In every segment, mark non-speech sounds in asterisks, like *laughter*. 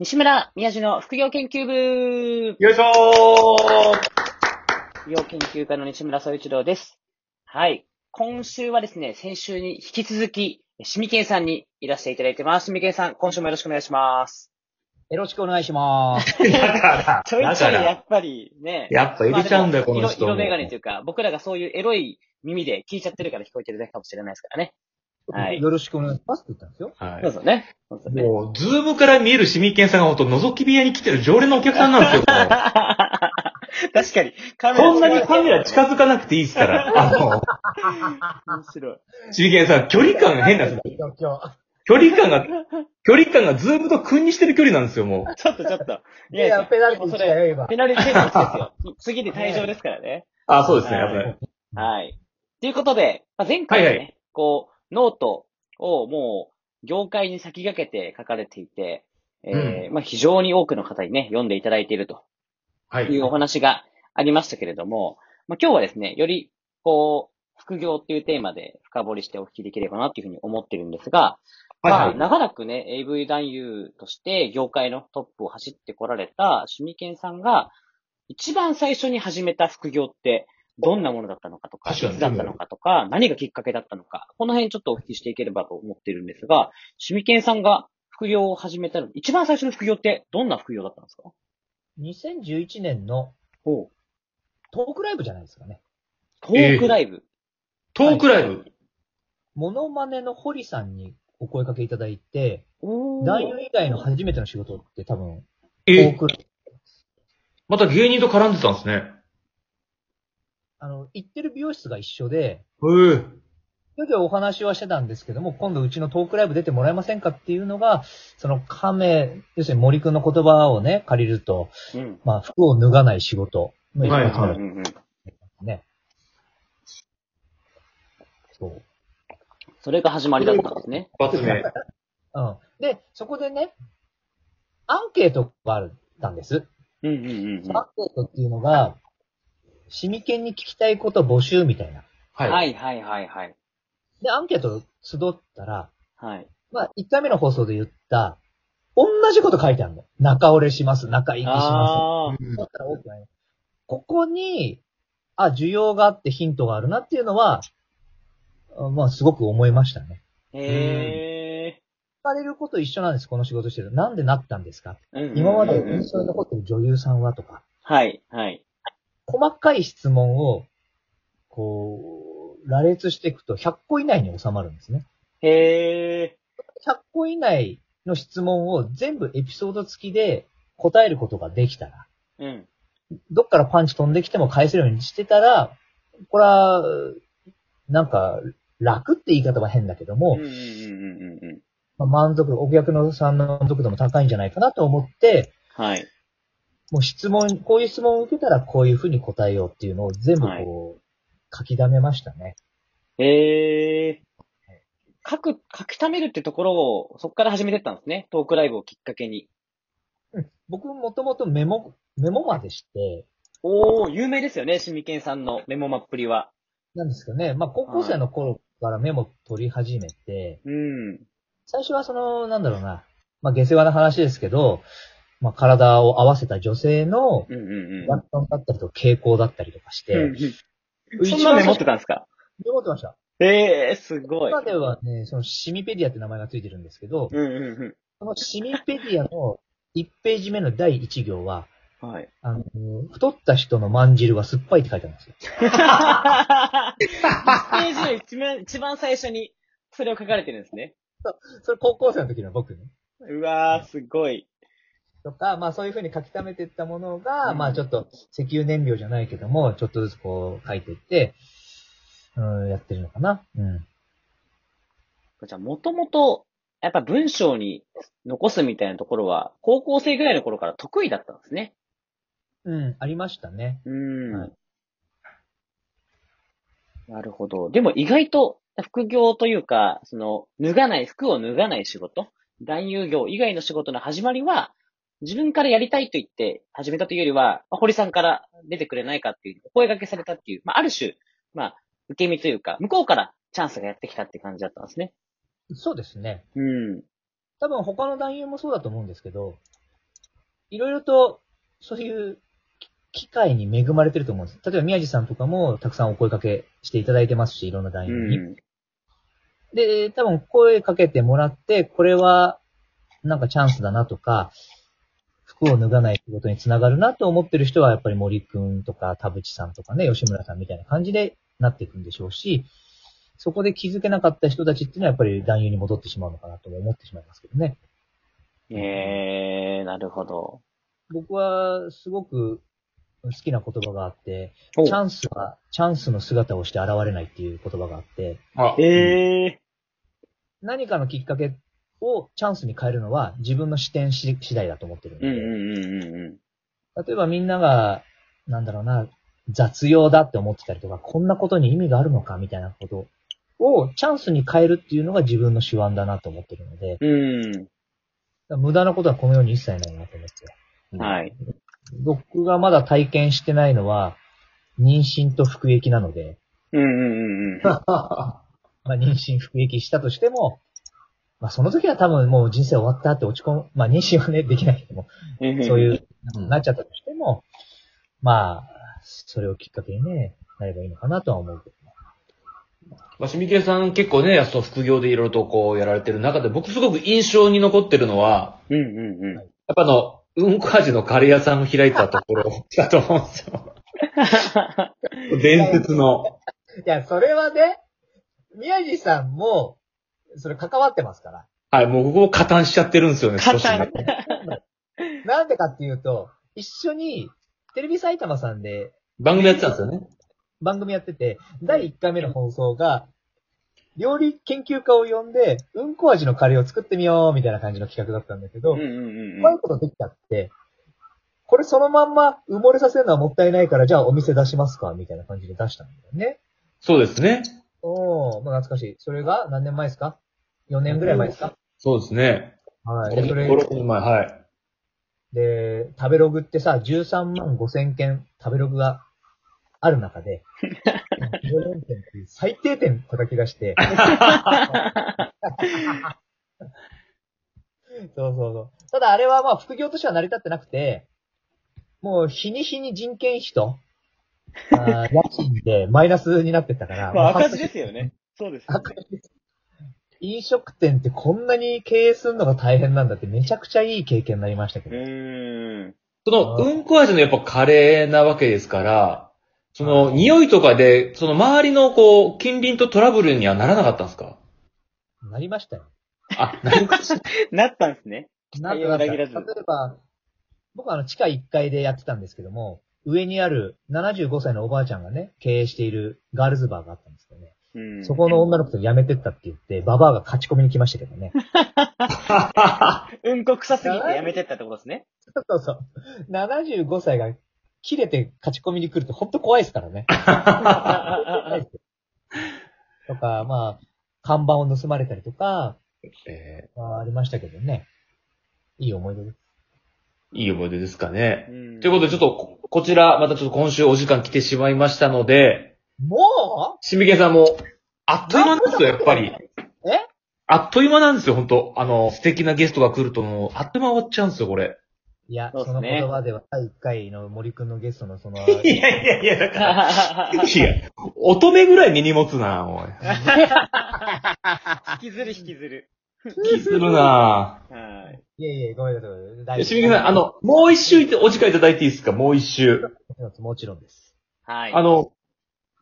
西村宮治の副業研究部よいしょ副業研究家の西村総一郎です。はい。今週はですね、先週に引き続き、しみけんさんにいらしていただいてます。しみけんさん、今週もよろしくお願いします。よろしくお願いします。*laughs* ーだから、ちょいちょいやっぱりね。やっぱ入れちゃうんだよ、この人。色色眼鏡というか、僕らがそういうエロい耳で聞いちゃってるから聞こえてるだけかもしれないですからね。はいよろしくお願いしますって言ったんですよ。はそうですよね。そう。ね。もう、ズームから見えるしみけんさんがほんと、覗き部屋に来てる常連のお客さんなんですよ、こ *laughs* れ確かに。カメラこんなにカメラ近づかなくていいですから。あの、面白い。しみけんさん、距離感が変なんですよ。距離感が、距離感がズームと君にしてる距離なんですよ、もう。ちょっとちょっと。いいやいや、ペナルティーそれ、来たよ、今ペ。ナルティーですよ。次で退場ですからね。あ、そうですね、はいやっぱり。はい。ということで、まあ、前回はね、はいこう、ノートをもう、業界に先駆けて書かれていて、えーまあ、非常に多くの方にね、読んでいただいているとはいいうお話がありましたけれども、まあ、今日はですね、より、こう、副業っていうテーマで深掘りしてお聞きできればなっていうふうに思ってるんですが、まあ。長らくね、AV 男優として業界のトップを走ってこられたシミケンさんが、一番最初に始めた副業って、どんなものだったのかとか、いつだったのかとか、何がきっかけだったのか、この辺ちょっとお聞きしていければと思ってるんですが、シミケンさんが副業を始めたの、一番最初の副業ってどんな副業だったんですか？2011年のほう。トークライブじゃないですかね。トークライブ。トークライブ。モノマネの堀さんにお声かけいただいて、男優以外の初めての仕事って多分、トえー、クライブ。また芸人と絡んでたんですね。あの、行ってる美容室が一緒で、へえ。それでお話はしてたんですけども、今度うちのトークライブ出てもらえませんかっていうのが、その亀、要するに森くんの言葉をね、借りると、うん。まあ、服を脱がない仕事の一はい発目だはいうんうん。ね。そう。それが始まりだったんですね。一発目。*laughs* うん。で、そこでね、アンケートがあったんです。うんうんうんうん。アンケートっていうのが、シミケンに聞きたいこと募集みたいな。はい。はいはいはいはい。で、アンケート集ったら、はい。まあ、1回目の放送で言った、同じこと書いてあるの。仲折れします、仲行きします。ああ。うんだったら多くないここに、あ、需要があってヒントがあるなっていうのは、あまあ、すごく思いましたね。へえ。聞かれること一緒なんです、この仕事してる。なんでなったんですか？うんうんうん今まで印象に残ってる女優さんはとか、はい、はい。細かい質問を、こう、羅列していくと100個以内に収まるんですね。へえ。100個以内の質問を全部エピソード付きで答えることができたら、うん。どっからパンチ飛んできても返せるようにしてたら、これは、なんか、楽って言い方は変だけども、うんうんうんうんうん。まあ満足、お客のさんの満足度も高いんじゃないかなと思って、はい。もう質問、こういう質問を受けたらこういうふうに答えようっていうのを全部こう、書き溜めましたね。へえ。書く、書き溜めるってところを、そこから始めてったんですね。トークライブをきっかけに。うん僕もともとメモ、メモまでして、おー、有名ですよね、シミケンさんのメモマっぷりは。なんですかね、まあ高校生の頃からメモ取り始めて、うん。最初はその、なんだろうな、まあ下世話な話ですけど、まあ体を合わせた女性のうんうんリアクションだったりとか傾向だったりとかして、うん。そんなメモってたんですか？メモってました。へえ、すごい。今ではね、そのシミペディアって名前がついてるんですけど、うんうんそのシミペディアの1ページ目の第1行は、うん。はい。あの、太った人のまんじるは酸っぱいって書いてあるんですよ。1ページの一番一番最初に、それを書かれてるんですね。*laughs* それ高校生の時の僕ね。うわー、すごい。とか、まあそういうふうに書き溜めていったものが、うんまあちょっと石油燃料じゃないけども、ちょっとずつこう書いていって、うん、やってるのかな。うん。じゃあ、もともと、やっぱ文章に残すみたいなところは、高校生ぐらいの頃から得意だったんですね。うん、ありましたね。うん。はいなるほど。でも意外と、副業というか、その、脱がない、服を脱がない仕事、男優業以外の仕事の始まりは、自分からやりたいと言って始めたというよりは、まあ堀さんから出てくれないかっていう、お声掛けされたっていう、まあ、ある種、まあ、受け身というか、向こうからチャンスがやってきたって感じだったんですね。そうですね。うん。多分他の男優もそうだと思うんですけど、いろいろと、そういう機会に恵まれてると思うんです。例えば宮地さんとかもたくさんお声かけしていただいてますし、いろんな団う員に。ん。で、多分声かけてもらって、これはなんかチャンスだなとか、服を脱がない仕事につながるなと思ってる人は、やっぱり森くんとか田淵さんとかね、吉村さんみたいな感じでなっていくんでしょうし、そこで気づけなかった人たちっていうのはやっぱり男優に戻ってしまうのかなとも思ってしまいますけどね。えー、なるほど。僕はすごく好きな言葉があって、お。チャンスはチャンスの姿をして現れないっていう言葉があって、あ。え何かのきっかけをチャンスに変えるのは自分の視点し次第だと思ってるんので、うんうんうんう例えばみんなが、なんだろうな、雑用だって思ってたりとか、こんなことに意味があるのかみたいなことをチャンスに変えるっていうのが自分の手腕だなと思ってるので、ん。うん。無駄なことはこの世に一切ないなと思って。はい。僕がまだ体験してないのは、妊娠と服役なので、うんうんうんうん。*laughs* まあ、妊娠服役したとしても、まあ、その時は多分もう人生終わったって落ち込む。まあ、妊娠はね、できないけども、そういう、うんなっちゃったとしても、まあ、それをきっかけにね、なればいいのかなとは思うけど。まあ、しみけいさん結構ね、そう副業でいろいろとこうやられてる中で、僕すごく印象に残ってるのは、うんうんうん。やっぱあの、うんこ味のカレー屋さんを開いたところだと思うんですよ。*laughs* 伝説の。いや、それはね、宮地さんも、それ関わってますから。はい、もう僕も加担しちゃってるんですよね、少しね。*laughs* なんでかっていうと、一緒に、テレビ埼玉さんで番組やってたんですよね。番組やってて、第1回目の放送が、料理研究家を呼んで、うんこ味のカレーを作ってみようみたいな感じの企画だったんだけど、うんうんううんまいことできちゃって、これそのまんま埋もれさせるのはもったいないから、じゃあお店出しますかみたいな感じで出したんだよね。そうですね。おー、まあ懐かしい。それが何年前ですか ?4 年ぐらい前ですか？そうですね。はい。で、それ5、、6年前、はい。で、食べログってさ、13万5千件食べログがある中で、14件っていう最低点叩き出して、そうそうそう。ただあれはまあ副業としては成り立ってなくて、もう日に日に人件費と、あー家賃でマイナスになってったから。まあ赤字ですよね。そうですよね。赤字です。飲食店ってこんなに経営するのが大変なんだってめちゃくちゃいい経験になりましたけうど。ーん。その、うんこ味のやっぱカレーなわけですから、その、匂いとかで、その周りのこう、近隣とトラブルにはならなかったんですか？なりましたよ。あ、なりました。*laughs* なったんですね。なん対応が裏切らず例えば、僕はあの地下1階でやってたんですけども、上にある75歳のおばあちゃんがね、経営しているガールズバーがあったんですけどね。うん。そこの女の子と辞めてったって言って、ババアが勝ち込みに来ましたけどね。うんこ臭すぎてやめてったってことですね。そうそうそう。75歳が切れて勝ち込みに来ると本当怖いですからね。*laughs* とか、まあ、看板を盗まれたりとか、えまあ、ありましたけどね。いい思い出です。ーいい思い出ですかね。うんということで、ちょっとこ、こちら、またちょっと今週お時間来てしまいましたので、もしみけさんも、あっという間なんですよ、やっぱり。うえ？あっという間なんですよ、本当あの、素敵なゲストが来るともう、あっという間終わっちゃうんですよ、これ。いや、そのそうっすね言葉では、第1回の森くんのゲストのその、*laughs* いやいやいや、だから、いや、乙女ぐらい根に持つな、おい。引きずる引きずる。気するなはい。いやいや、ごめんなさい。大丈夫しみけさん、あ、の、もう一周お時間いただいていいですかもう一周。もちろんです。はい。あの、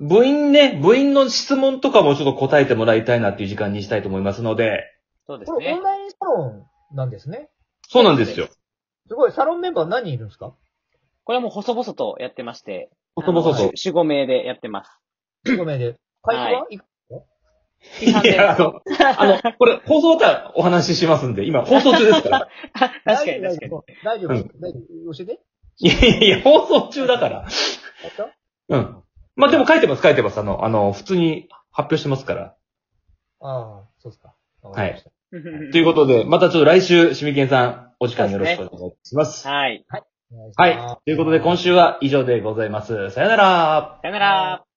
部員ね、部員の質問とかもちょっと答えてもらいたいなっていう時間にしたいと思いますので、そうですねこれオン。ラインサロンなんですね。そうなんですよ。すごい、サロンメンバー何人いるんですか？これはもう細々とやってまして。細々とあの4、5名でやってます。?5 名で。会費は？いく批判でいや、あの、あの、これ、放送終わったらお話ししますんで、今、放送中ですから。確かに確かに。。大丈夫うん大丈夫教えて。いやいやいや、放送中だから。やったうん。まあ、でも書いてます、書いてます。あの、あの、普通に発表してますから。ああ、そうですか。わかりました。ということで、またちょっと来週、しみけんさん、お時間よろしくお願いします。はい。お願しますはい。ということで、今週は以上でございます。さよなら。さよなら。